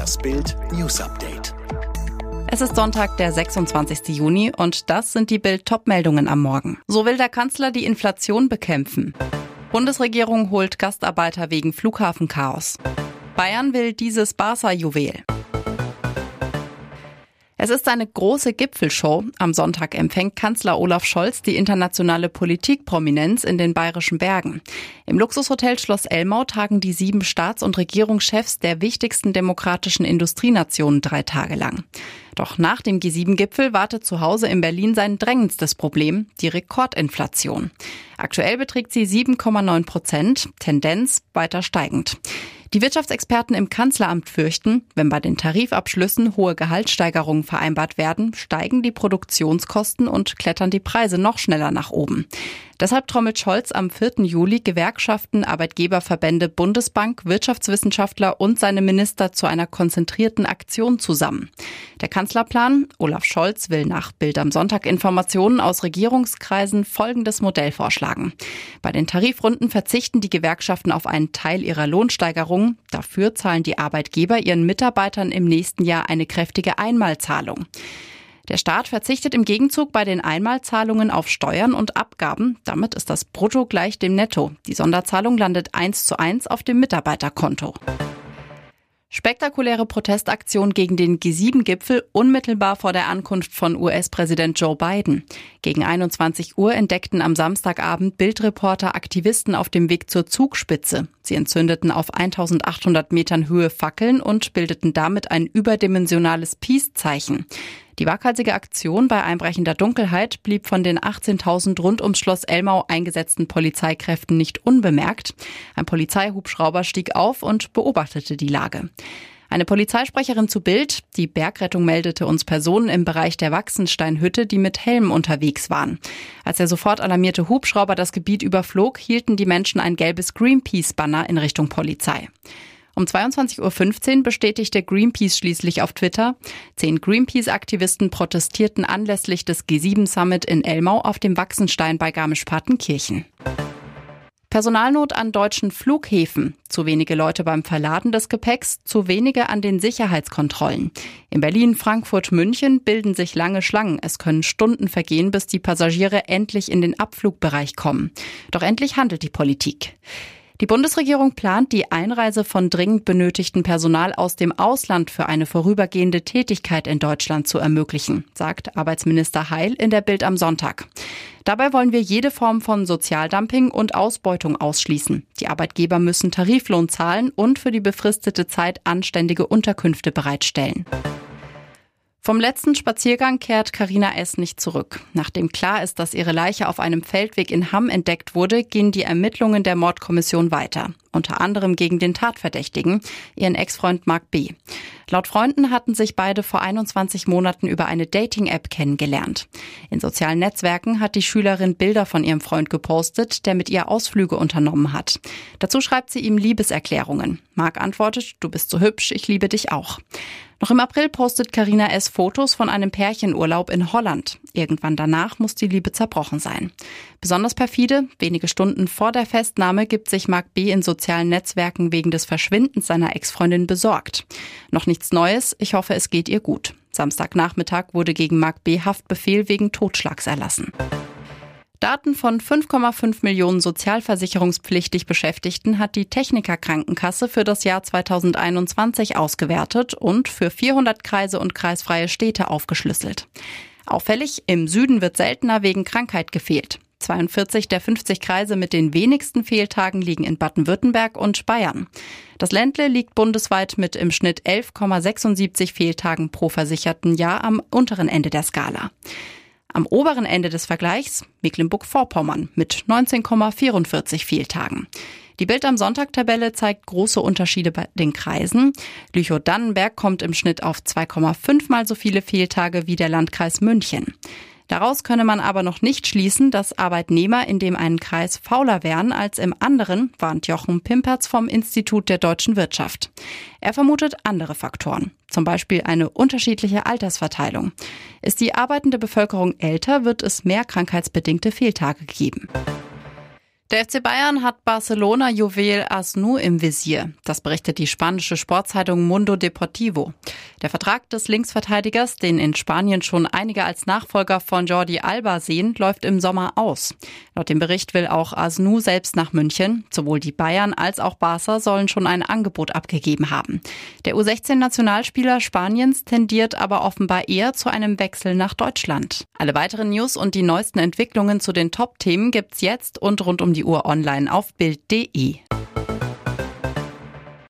Das Bild News Update. Es ist Sonntag, der 26. Juni und das sind die Bild-Top-Meldungen am Morgen. So will der Kanzler die Inflation bekämpfen. Bundesregierung holt Gastarbeiter wegen Flughafenchaos. Bayern will dieses Barca-Juwel. Es ist eine große Gipfelshow. Am Sonntag empfängt Kanzler Olaf Scholz die internationale Politikprominenz in den Bayerischen Bergen. Im Luxushotel Schloss Elmau tagen die sieben Staats- und Regierungschefs der wichtigsten demokratischen Industrienationen drei Tage lang. Doch nach dem G7-Gipfel wartet zu Hause in Berlin sein drängendstes Problem, die Rekordinflation. Aktuell beträgt sie 7,9 Prozent, Tendenz weiter steigend. Die Wirtschaftsexperten im Kanzleramt fürchten, wenn bei den Tarifabschlüssen hohe Gehaltssteigerungen vereinbart werden, steigen die Produktionskosten und klettern die Preise noch schneller nach oben. Deshalb trommelt Scholz am 4. Juli Gewerkschaften, Arbeitgeberverbände, Bundesbank, Wirtschaftswissenschaftler und seine Minister zu einer konzentrierten Aktion zusammen. Der Kanzlerplan, Olaf Scholz will nach Bild am Sonntag Informationen aus Regierungskreisen folgendes Modell vorschlagen. Bei den Tarifrunden verzichten die Gewerkschaften auf einen Teil ihrer Lohnsteigerung. Dafür zahlen die Arbeitgeber ihren Mitarbeitern im nächsten Jahr eine kräftige Einmalzahlung. Der Staat verzichtet im Gegenzug bei den Einmalzahlungen auf Steuern und Abgaben. Damit ist das Brutto gleich dem Netto. Die Sonderzahlung landet eins zu eins auf dem Mitarbeiterkonto. Spektakuläre Protestaktion gegen den G7-Gipfel unmittelbar vor der Ankunft von US-Präsident Joe Biden. Gegen 21 Uhr entdeckten am Samstagabend Bildreporter Aktivisten auf dem Weg zur Zugspitze. Sie entzündeten auf 1800 Metern Höhe Fackeln und bildeten damit ein überdimensionales Peace-Zeichen. Die waghalsige Aktion bei einbrechender Dunkelheit blieb von den 18.000 rund ums Schloss Elmau eingesetzten Polizeikräften nicht unbemerkt. Ein Polizeihubschrauber stieg auf und beobachtete die Lage. Eine Polizeisprecherin zu Bild, die Bergrettung meldete uns Personen im Bereich der Wachsensteinhütte, die mit Helmen unterwegs waren. Als der sofort alarmierte Hubschrauber das Gebiet überflog, hielten die Menschen ein gelbes Greenpeace-Banner in Richtung Polizei. Um 22.15 Uhr bestätigte Greenpeace schließlich auf Twitter, zehn Greenpeace-Aktivisten protestierten anlässlich des G7-Summit in Elmau auf dem Wachsenstein bei Garmisch-Partenkirchen. Personalnot an deutschen Flughäfen, zu wenige Leute beim Verladen des Gepäcks, zu wenige an den Sicherheitskontrollen. In Berlin, Frankfurt, München bilden sich lange Schlangen. Es können Stunden vergehen, bis die Passagiere endlich in den Abflugbereich kommen. Doch endlich handelt die Politik. Die Bundesregierung plant die Einreise von dringend benötigten Personal aus dem Ausland für eine vorübergehende Tätigkeit in Deutschland zu ermöglichen, sagt Arbeitsminister Heil in der Bild am Sonntag. Dabei wollen wir jede Form von Sozialdumping und Ausbeutung ausschließen. Die Arbeitgeber müssen Tariflohn zahlen und für die befristete Zeit anständige Unterkünfte bereitstellen. Vom letzten Spaziergang kehrt Karina S. nicht zurück. Nachdem klar ist, dass ihre Leiche auf einem Feldweg in Hamm entdeckt wurde, gehen die Ermittlungen der Mordkommission weiter. Unter anderem gegen den Tatverdächtigen, ihren Ex-Freund Mark B. Laut Freunden hatten sich beide vor 21 Monaten über eine Dating-App kennengelernt. In sozialen Netzwerken hat die Schülerin Bilder von ihrem Freund gepostet, der mit ihr Ausflüge unternommen hat. Dazu schreibt sie ihm Liebeserklärungen. Mark antwortet, du bist so hübsch, ich liebe dich auch. Noch im April postet Karina S. Fotos von einem Pärchenurlaub in Holland. Irgendwann danach muss die Liebe zerbrochen sein. Besonders perfide, wenige Stunden vor der Festnahme gibt sich Mark B. in sozialen Netzwerken wegen des Verschwindens seiner Ex-Freundin besorgt. Noch nichts Neues, ich hoffe, es geht ihr gut. Samstagnachmittag wurde gegen Mark B. Haftbefehl wegen Totschlags erlassen. Daten von 5,5 Millionen sozialversicherungspflichtig Beschäftigten hat die Techniker Krankenkasse für das Jahr 2021 ausgewertet und für 400 Kreise und kreisfreie Städte aufgeschlüsselt. Auffällig, im Süden wird seltener wegen Krankheit gefehlt. 42 der 50 Kreise mit den wenigsten Fehltagen liegen in Baden-Württemberg und Bayern. Das Ländle liegt bundesweit mit im Schnitt 11,76 Fehltagen pro versicherten Jahr am unteren Ende der Skala. Am oberen Ende des Vergleichs Mecklenburg-Vorpommern mit 19,44 Fehltagen. Die Bild am Sonntag-Tabelle zeigt große Unterschiede bei den Kreisen. Lüchow-Dannenberg kommt im Schnitt auf 2,5 mal so viele Fehltage wie der Landkreis München. Daraus könne man aber noch nicht schließen, dass Arbeitnehmer in dem einen Kreis fauler wären als im anderen, warnt Jochen Pimperz vom Institut der deutschen Wirtschaft. Er vermutet andere Faktoren, zum Beispiel eine unterschiedliche Altersverteilung. Ist die arbeitende Bevölkerung älter, wird es mehr krankheitsbedingte Fehltage geben. Der FC Bayern hat Barcelona-Juwel Asnu im Visier. Das berichtet die spanische Sportzeitung Mundo Deportivo. Der Vertrag des Linksverteidigers, den in Spanien schon einige als Nachfolger von Jordi Alba sehen, läuft im Sommer aus. Laut dem Bericht will auch Asnu selbst nach München. Sowohl die Bayern als auch Barca sollen schon ein Angebot abgegeben haben. Der U16-Nationalspieler Spaniens tendiert aber offenbar eher zu einem Wechsel nach Deutschland. Alle weiteren News und die neuesten Entwicklungen zu den Top-Themen gibt's jetzt und rund um die die Uhr online auf Bild.de.